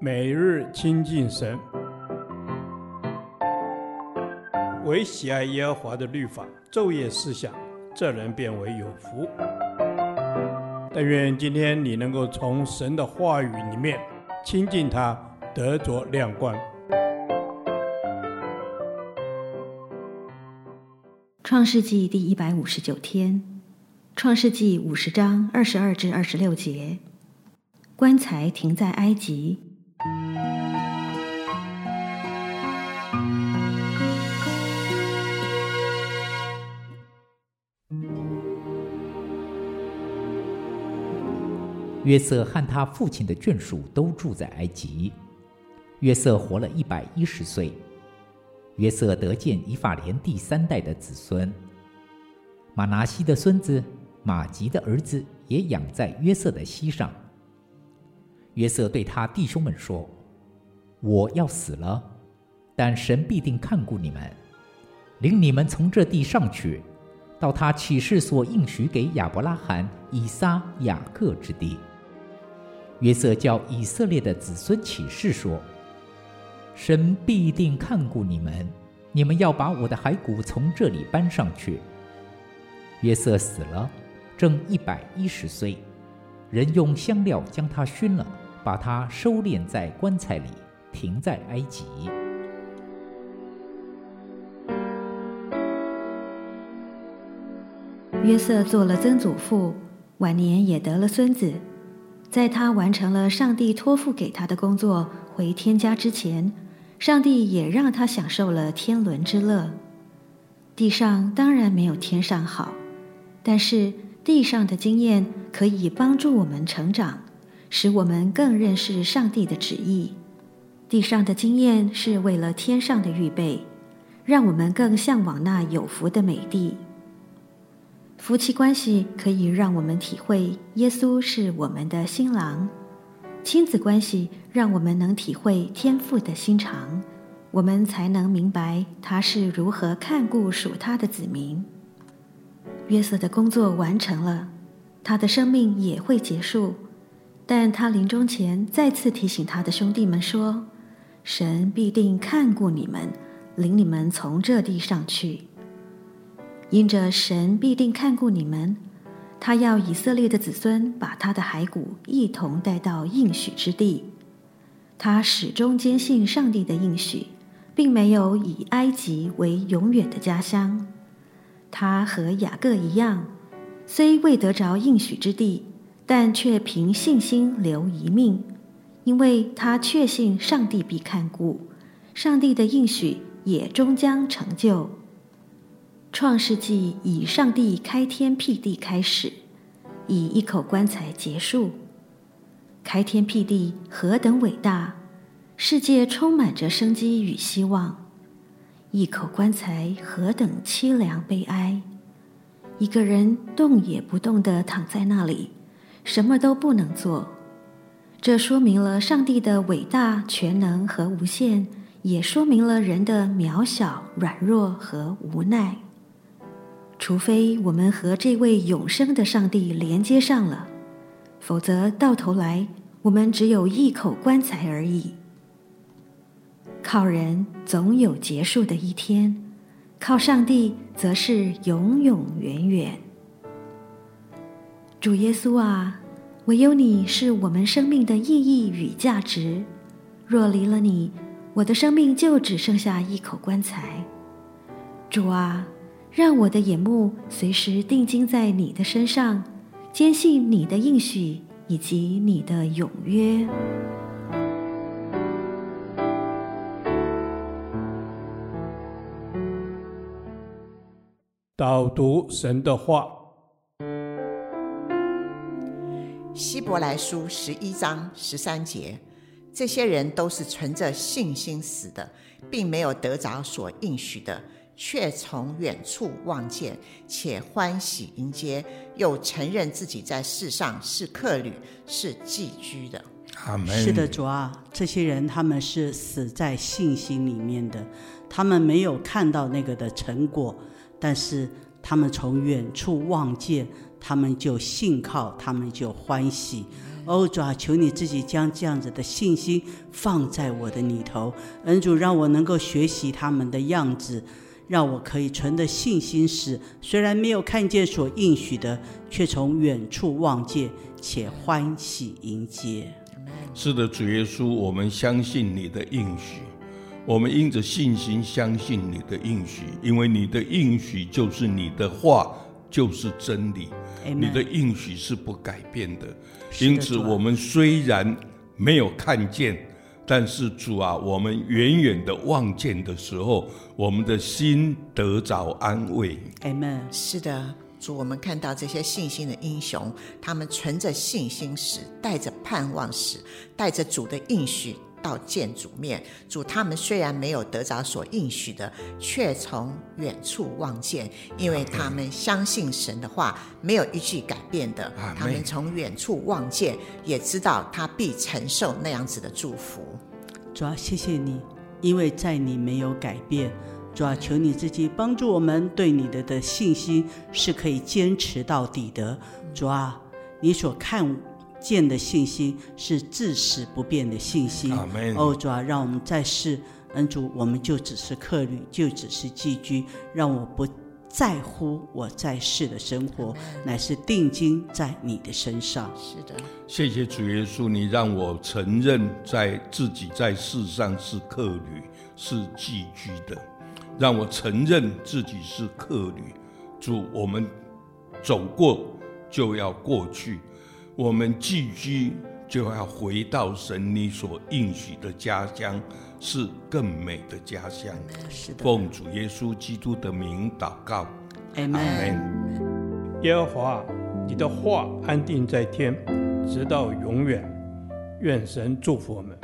每日亲近神，唯喜爱耶和华的律法，昼夜思想，这人便为有福。但愿今天你能够从神的话语里面亲近他，得着亮光。创世纪第一百五十九天，创世纪五十章二十二至二十六节，棺材停在埃及。约瑟和他父亲的眷属都住在埃及。约瑟活了一百一十岁。约瑟得见以法莲第三代的子孙。玛拿西的孙子玛吉的儿子也养在约瑟的膝上。约瑟对他弟兄们说：“我要死了，但神必定看顾你们，领你们从这地上去，到他起誓所应许给亚伯拉罕、以撒、雅各之地。”约瑟叫以色列的子孙起誓说：“神必定看顾你们，你们要把我的骸骨从这里搬上去。”约瑟死了，正一百一十岁，人用香料将他熏了。把他收敛在棺材里，停在埃及。约瑟做了曾祖父，晚年也得了孙子。在他完成了上帝托付给他的工作，回天家之前，上帝也让他享受了天伦之乐。地上当然没有天上好，但是地上的经验可以帮助我们成长。使我们更认识上帝的旨意。地上的经验是为了天上的预备，让我们更向往那有福的美地。夫妻关系可以让我们体会耶稣是我们的新郎；亲子关系让我们能体会天父的心肠，我们才能明白他是如何看顾属他的子民。约瑟的工作完成了，他的生命也会结束。但他临终前再次提醒他的兄弟们说：“神必定看顾你们，领你们从这地上去。因着神必定看顾你们，他要以色列的子孙把他的骸骨一同带到应许之地。他始终坚信上帝的应许，并没有以埃及为永远的家乡。他和雅各一样，虽未得着应许之地。”但却凭信心留一命，因为他确信上帝必看顾，上帝的应许也终将成就。创世纪以上帝开天辟地开始，以一口棺材结束。开天辟地何等伟大，世界充满着生机与希望。一口棺材何等凄凉悲哀，一个人动也不动地躺在那里。什么都不能做，这说明了上帝的伟大、全能和无限，也说明了人的渺小、软弱和无奈。除非我们和这位永生的上帝连接上了，否则到头来我们只有一口棺材而已。靠人总有结束的一天，靠上帝则是永永远远。主耶稣啊，唯有你是我们生命的意义与价值。若离了你，我的生命就只剩下一口棺材。主啊，让我的眼目随时定睛在你的身上，坚信你的应许以及你的永约。导读神的话。希伯来书十一章十三节，这些人都是存着信心死的，并没有得着所应许的，却从远处望见，且欢喜迎接，又承认自己在世上是客旅，是寄居的。阿门。是的，主啊，这些人他们是死在信心里面的，他们没有看到那个的成果，但是他们从远处望见。他们就信靠，他们就欢喜，哦，主啊，求你自己将这样子的信心放在我的里头，恩主让我能够学习他们的样子，让我可以存的信心时，虽然没有看见所应许的，却从远处望见，且欢喜迎接。是的，主耶稣，我们相信你的应许，我们因着信心相信你的应许，因为你的应许就是你的话，就是真理，Amen. 你的应许是不改变的。因此，我们虽然没有看见，但是主啊，我们远远的望见的时候，我们的心得着安慰。Amen。是的。主，我们看到这些信心的英雄，他们存着信心时，带着盼望时，带着主的应许到见主面。主，他们虽然没有得着所应许的，却从远处望见，因为他们相信神的话，没有一句改变的。他们从远处望见，也知道他必承受那样子的祝福。主啊，谢谢你，因为在你没有改变。主啊，求你自己帮助我们，对你的的信心是可以坚持到底的。主啊，你所看见的信心是至死不变的信心。阿门。哦，主啊，让我们在世，恩主，我们就只是客旅，就只是寄居，让我不在乎我在世的生活，乃是定睛在你的身上。是的，谢谢主耶稣，你让我承认在自己在世上是客旅，是寄居的。让我承认自己是客旅，主，我们走过就要过去，我们寄居就要回到神你所应许的家乡，是更美的家乡。是的。奉主耶稣基督的名祷告，阿门。耶和华，你的话安定在天，直到永远。愿神祝福我们。